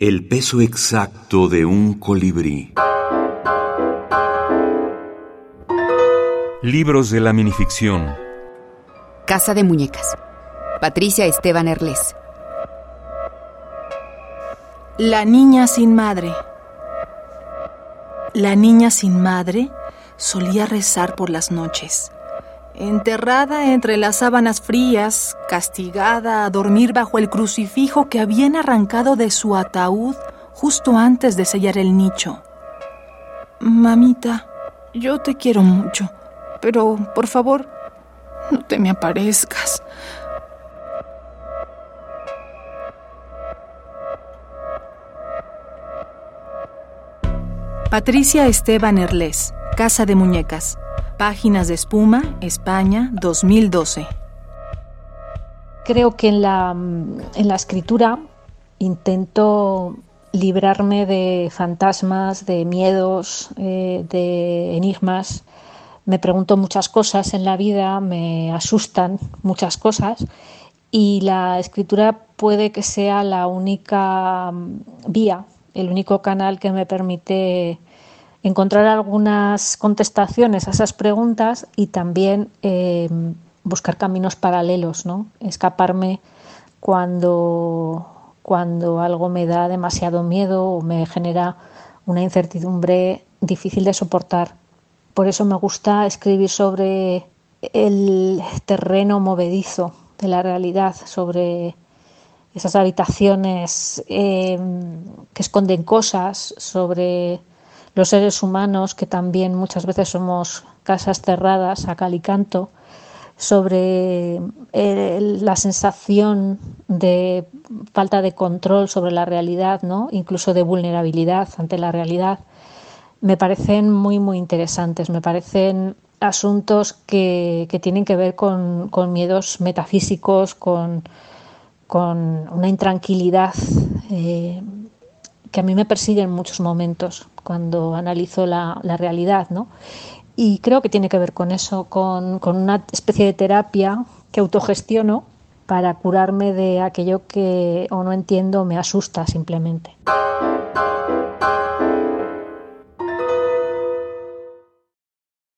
El peso exacto de un colibrí. Libros de la minificción. Casa de Muñecas. Patricia Esteban Erles. La niña sin madre. La niña sin madre solía rezar por las noches. Enterrada entre las sábanas frías, castigada a dormir bajo el crucifijo que habían arrancado de su ataúd justo antes de sellar el nicho. Mamita, yo te quiero mucho, pero por favor, no te me aparezcas. Patricia Esteban Erles, Casa de Muñecas. Páginas de Espuma, España, 2012. Creo que en la, en la escritura intento librarme de fantasmas, de miedos, eh, de enigmas. Me pregunto muchas cosas en la vida, me asustan muchas cosas y la escritura puede que sea la única vía, el único canal que me permite encontrar algunas contestaciones a esas preguntas y también eh, buscar caminos paralelos, ¿no? escaparme cuando, cuando algo me da demasiado miedo o me genera una incertidumbre difícil de soportar. Por eso me gusta escribir sobre el terreno movedizo de la realidad, sobre esas habitaciones eh, que esconden cosas, sobre los seres humanos, que también muchas veces somos casas cerradas a cal y canto, sobre eh, la sensación de falta de control sobre la realidad, ¿no? incluso de vulnerabilidad ante la realidad, me parecen muy, muy interesantes. Me parecen asuntos que, tienen que ver con, miedos metafísicos, con, con una intranquilidad eh, que a mí me persigue en muchos momentos cuando analizo la, realidad, ¿no? Y creo que tiene que ver con eso, con, con una especie de terapia que autogestiono para curarme de aquello que o no entiendo o me asusta simplemente.